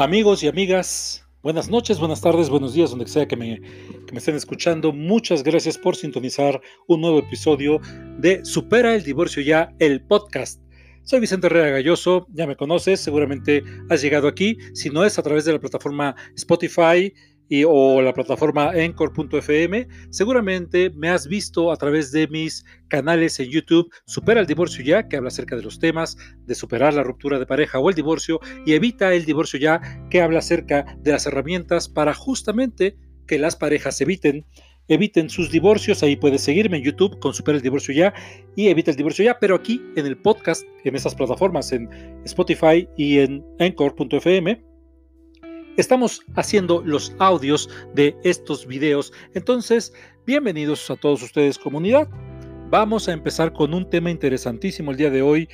Amigos y amigas, buenas noches, buenas tardes, buenos días, donde sea que me, estén escuchando. Muchas gracias por sintonizar un nuevo episodio de Supera el Divorcio Ya, el podcast. Soy Vicente Herrera Galloso, ya me conoces, seguramente has llegado aquí. Si no es a través de la plataforma Spotify, y, o la plataforma Encore.fm, seguramente me has visto a través de mis canales en YouTube Supera el divorcio ya, que habla acerca de los temas de superar la ruptura de pareja o el divorcio, y Evita el divorcio ya, que habla acerca de las herramientas para justamente que las parejas eviten eviten sus divorcios. Ahí puedes seguirme en YouTube con Supera el Divorcio Ya y Evita el Divorcio Ya, pero aquí en el podcast, en esas plataformas, en Spotify y en Encore.fm, estamos haciendo los audios de estos videos. Entonces, bienvenidos a todos ustedes comunidad. Vamos a empezar con un tema interesantísimo el día de hoy,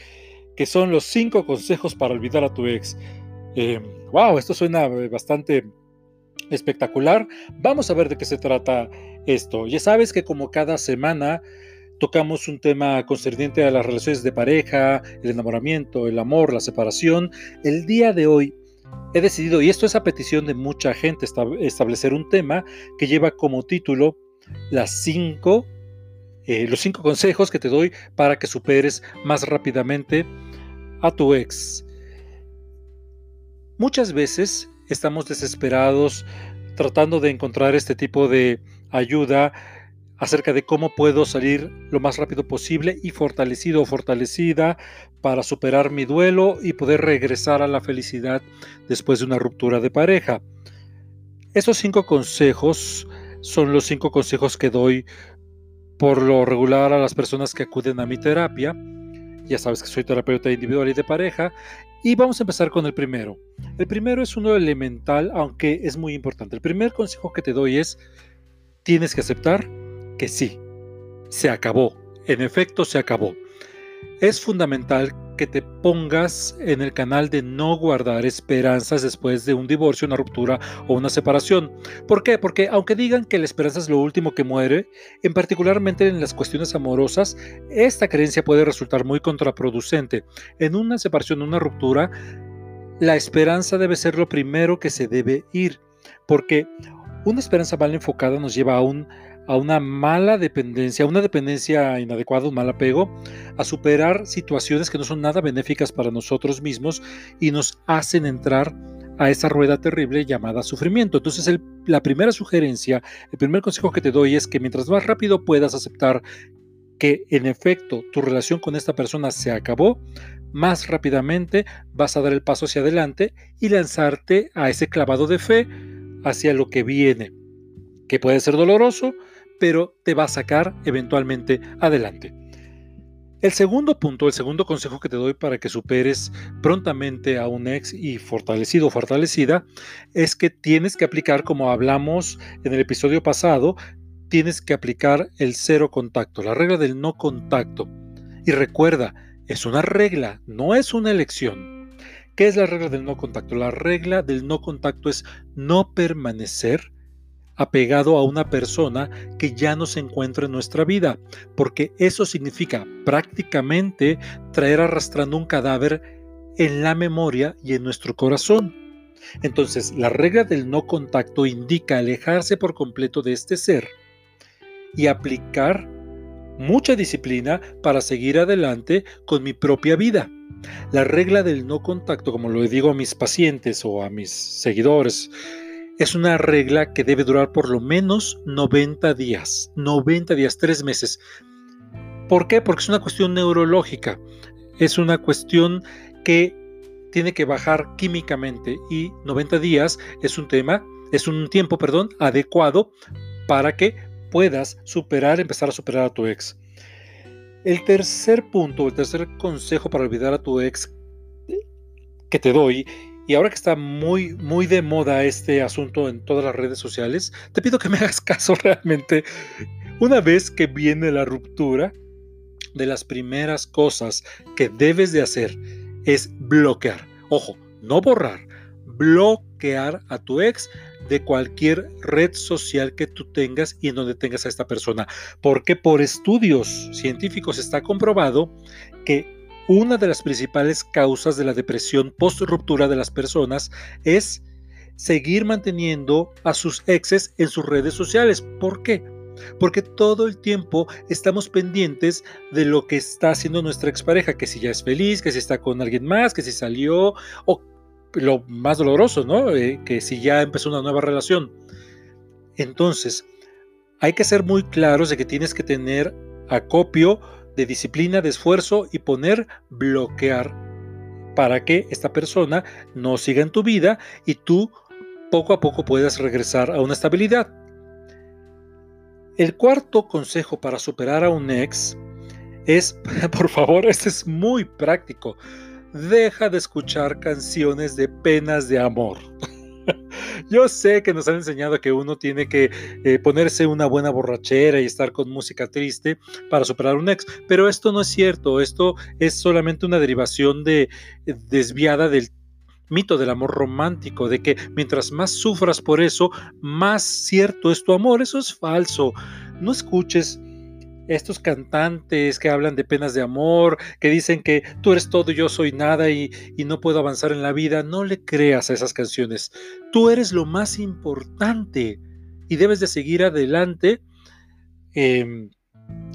que son los cinco consejos para olvidar a tu ex. wow, em, esto suena bastante espectacular. Vamos a ver de qué se trata esto. Ya sabes que como cada semana tocamos un tema concerniente a las relaciones de pareja, el enamoramiento, el amor, la separación. El día de hoy he decidido, y esto es a petición de mucha gente, establecer un tema que lleva como título las cinco, eh, los cinco consejos que te doy para que superes más rápidamente a tu ex. Muchas veces estamos desesperados tratando de encontrar este tipo de ayuda acerca de cómo puedo salir lo más rápido posible y fortalecido o fortalecida para superar mi duelo y poder regresar a la felicidad después de una ruptura de pareja. Esos cinco consejos son los cinco consejos que doy por lo regular a las personas que acuden a mi terapia. Ya sabes que soy terapeuta individual y de pareja. Y vamos a empezar con el primero. El primero es uno elemental, aunque es muy importante. El primer consejo que te doy es, tienes que aceptar que sí, se acabó, en efecto se acabó. Es fundamental que te pongas en el canal de no guardar esperanzas después de un divorcio, una ruptura o una separación. ¿Por qué? Porque aunque digan que la esperanza es lo último que muere, en particularmente en las cuestiones amorosas, esta creencia puede resultar muy contraproducente. En una separación, una ruptura, la esperanza debe ser lo primero que se debe ir, porque una esperanza mal enfocada nos lleva a un a una mala dependencia, a una dependencia inadecuada, un mal apego, a superar situaciones que no son nada benéficas para nosotros mismos y nos hacen entrar a esa rueda terrible llamada sufrimiento. Entonces, la primera sugerencia, el primer consejo que te doy es que mientras más rápido puedas aceptar que en efecto tu relación con esta persona se acabó, más rápidamente vas a dar el paso hacia adelante y lanzarte a ese clavado de fe hacia lo que viene, que puede ser doloroso, pero te va a sacar eventualmente adelante. El segundo punto, el segundo consejo que te doy para que superes prontamente a un ex y fortalecido o fortalecida, es que tienes que aplicar, como hablamos en el episodio pasado, tienes que aplicar el cero contacto, la regla del no contacto. Y recuerda, es una regla, no es una elección. ¿Qué es la regla del no contacto? La regla del no contacto es no permanecer apegado a una persona que ya no se encuentra en nuestra vida, porque eso significa prácticamente traer arrastrando un cadáver en la memoria y en nuestro corazón. Entonces, la regla del no contacto indica alejarse por completo de este ser y aplicar mucha disciplina para seguir adelante con mi propia vida. La regla del no contacto, como lo digo a mis pacientes o a mis seguidores, es una regla que debe durar por lo menos 90 días, 90 días, 3 meses. ¿Por qué? Porque es una cuestión neurológica, es una cuestión que tiene que bajar químicamente y 90 días es un tema, es un tiempo, perdón, adecuado para que puedas superar, empezar a superar a tu ex. El tercer punto, el tercer consejo para olvidar a tu ex que te doy y ahora que está muy, muy de moda este asunto en todas las redes sociales, te pido que me hagas caso realmente. Una vez que viene la ruptura, de las primeras cosas que debes de hacer es bloquear. Ojo, no borrar, bloquear a tu ex de cualquier red social que tú tengas y en donde tengas a esta persona. Porque por estudios científicos está comprobado que una de las principales causas de la depresión post-ruptura de las personas es seguir manteniendo a sus exes en sus redes sociales. ¿Por qué? Porque todo el tiempo estamos pendientes de lo que está haciendo nuestra expareja, que si ya es feliz, que si está con alguien más, que si salió, o lo más doloroso, ¿no? Eh, que si ya empezó una nueva relación. Entonces, hay que ser muy claros de que tienes que tener acopio de disciplina, de esfuerzo y poner bloquear para que esta persona no siga en tu vida y tú poco a poco puedas regresar a una estabilidad. El cuarto consejo para superar a un ex es, por favor, este es muy práctico, deja de escuchar canciones de penas de amor. Yo sé que nos han enseñado que uno tiene que eh, ponerse una buena borrachera y estar con música triste para superar un ex, pero esto no es cierto, esto es solamente una derivación de, desviada del mito del amor romántico, de que mientras más sufras por eso, más cierto es tu amor, eso es falso. No escuches estos cantantes que hablan de penas de amor, que dicen que tú eres todo y yo soy nada y, no puedo avanzar en la vida, no le creas a esas canciones. Tú eres lo más importante y debes de seguir adelante. Em,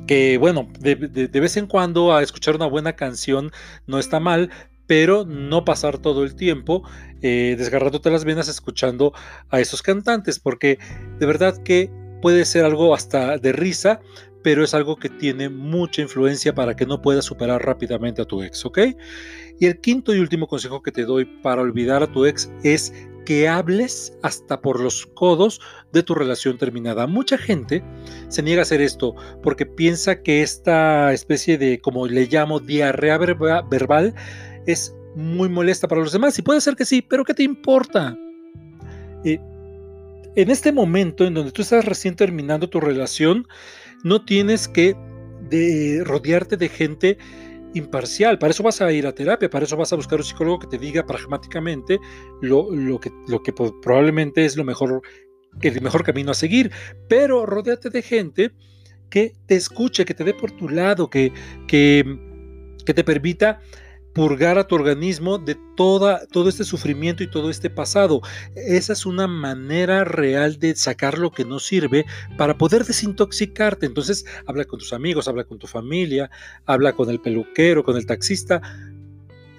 que bueno, de, vez en cuando a escuchar una buena canción no está mal, pero no pasar todo el tiempo eh, desgarrándote las venas escuchando a esos cantantes, porque de verdad que puede ser algo hasta de risa, pero es algo que tiene mucha influencia para que no puedas superar rápidamente a tu ex, ¿ok? Y el quinto y último consejo que te doy para olvidar a tu ex es que hables hasta por los codos de tu relación terminada. Mucha gente se niega a hacer esto porque piensa que esta especie de, como le llamo, diarrea verbal es muy molesta para los demás. Y puede ser que sí, pero ¿qué te importa? Eh, en este momento en donde tú estás recién terminando tu relación, no tienes que rodearte de gente imparcial. Para eso vas a ir a terapia, para eso vas a buscar un psicólogo que te diga pragmáticamente lo, que, probablemente es lo mejor, el mejor camino a seguir. Pero rodeate de gente que te escuche, que te dé por tu lado, que te permita purgar a tu organismo de toda, todo este sufrimiento y todo este pasado. Esa es una manera real de sacar lo que no sirve para poder desintoxicarte. Entonces, habla con tus amigos, habla con tu familia, habla con el peluquero, con el taxista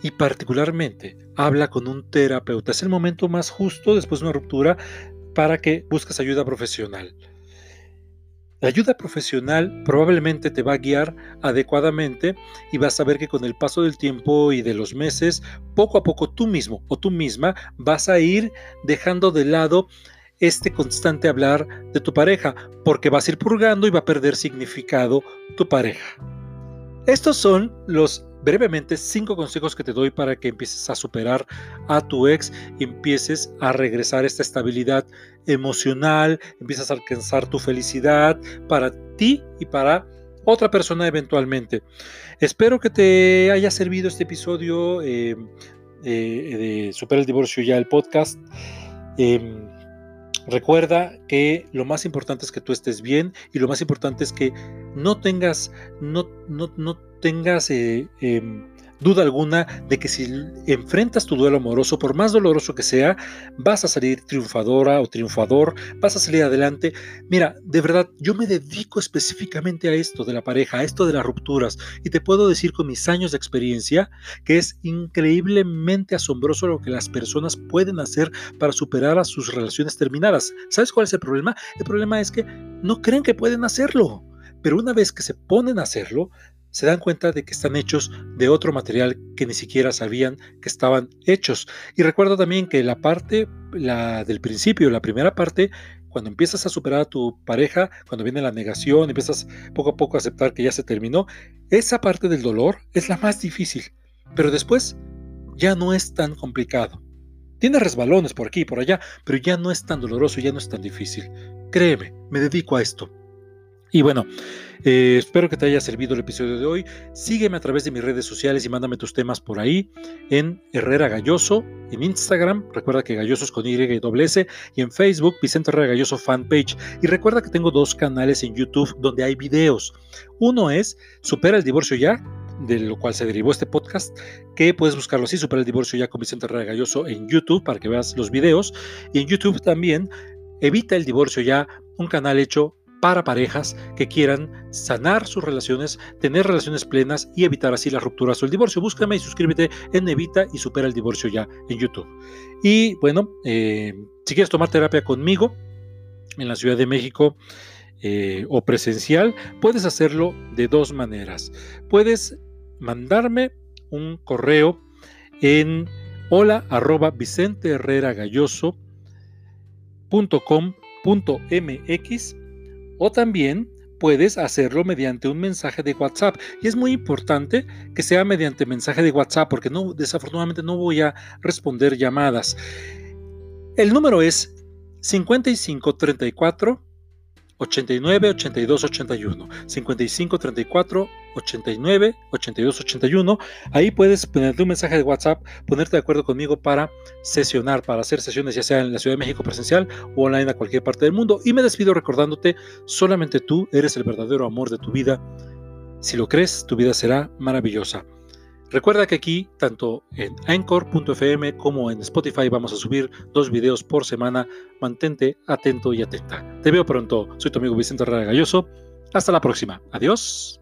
y particularmente habla con un terapeuta. Es el momento más justo después de una ruptura para que busques ayuda profesional. La ayuda profesional probablemente te va a guiar adecuadamente y vas a ver que con el paso del tiempo y de los meses, poco a poco tú mismo o tú misma vas a ir dejando de lado este constante hablar de tu pareja, porque vas a ir purgando y va a perder significado tu pareja. Estos son los brevemente cinco consejos que te doy para que empieces a superar a tu ex empieces a regresar esta estabilidad emocional, empiezas a alcanzar tu felicidad para ti y para otra persona eventualmente. Espero que te haya servido este episodio eh, eh, de Supera el Divorcio ya el podcast. Em, recuerda que lo más importante es que tú estés bien y lo más importante es que no tengas, no, no, no tengas eh, em, duda alguna de que si enfrentas tu duelo amoroso, por más doloroso que sea, vas a salir triunfadora o triunfador, vas a salir adelante. Mira, de verdad, yo me dedico específicamente a esto de la pareja, a esto de las rupturas, y te puedo decir con mis años de experiencia que es increíblemente asombroso lo que las personas pueden hacer para superar a sus relaciones terminadas. ¿Sabes cuál es el problema? El problema es que no creen que pueden hacerlo. Pero una vez que se ponen a hacerlo, se dan cuenta de que están hechos de otro material que ni siquiera sabían que estaban hechos. Y recuerda también que la parte la del principio, la primera parte, cuando empiezas a superar a tu pareja, cuando viene la negación, empiezas poco a poco a aceptar que ya se terminó, esa parte del dolor es la más difícil, pero después ya no es tan complicado. Tiene resbalones por aquí y por allá, pero ya no es tan doloroso, ya no es tan difícil. Créeme, me dedico a esto. Y bueno, eh, espero que te haya servido el episodio de hoy. Sígueme a través de mis redes sociales y mándame tus temas por ahí en Herrera Galloso, en Instagram, recuerda que Galloso es con Y y S, y en Facebook, Vicente Herrera Galloso Fanpage. Y recuerda que tengo dos canales en YouTube donde hay videos. Uno es Supera el divorcio ya, de lo cual se derivó este podcast, que puedes buscarlo así, Supera el Divorcio ya con Vicente Herrera Galloso en YouTube para que veas los videos. Y en YouTube también, Evita el Divorcio ya, un canal hecho para parejas que quieran sanar sus relaciones, tener relaciones plenas y evitar así las rupturas o el divorcio. Búscame y suscríbete en Evita y Supera el Divorcio ya en YouTube. Y bueno, eh, si quieres tomar terapia conmigo en la Ciudad de México, eh, o presencial, puedes hacerlo de dos maneras. Puedes mandarme un correo en hola mx o también puedes hacerlo mediante un mensaje de WhatsApp. Y es muy importante que sea mediante mensaje de WhatsApp porque no, desafortunadamente no voy a responder llamadas. El número es 5534 89 82 81 55 34 89 82 81 ahí puedes ponerte un mensaje de WhatsApp ponerte de acuerdo conmigo para sesionar para hacer sesiones ya sea en la Ciudad de México presencial o online a cualquier parte del mundo y me despido recordándote solamente tú eres el verdadero amor de tu vida si lo crees tu vida será maravillosa Recuerda que aquí, tanto en Anchor.fm como en Spotify, vamos a subir dos videos por semana. Mantente atento y atenta. Te veo pronto. Soy tu amigo Vicente Herrera Galloso. Hasta la próxima. Adiós.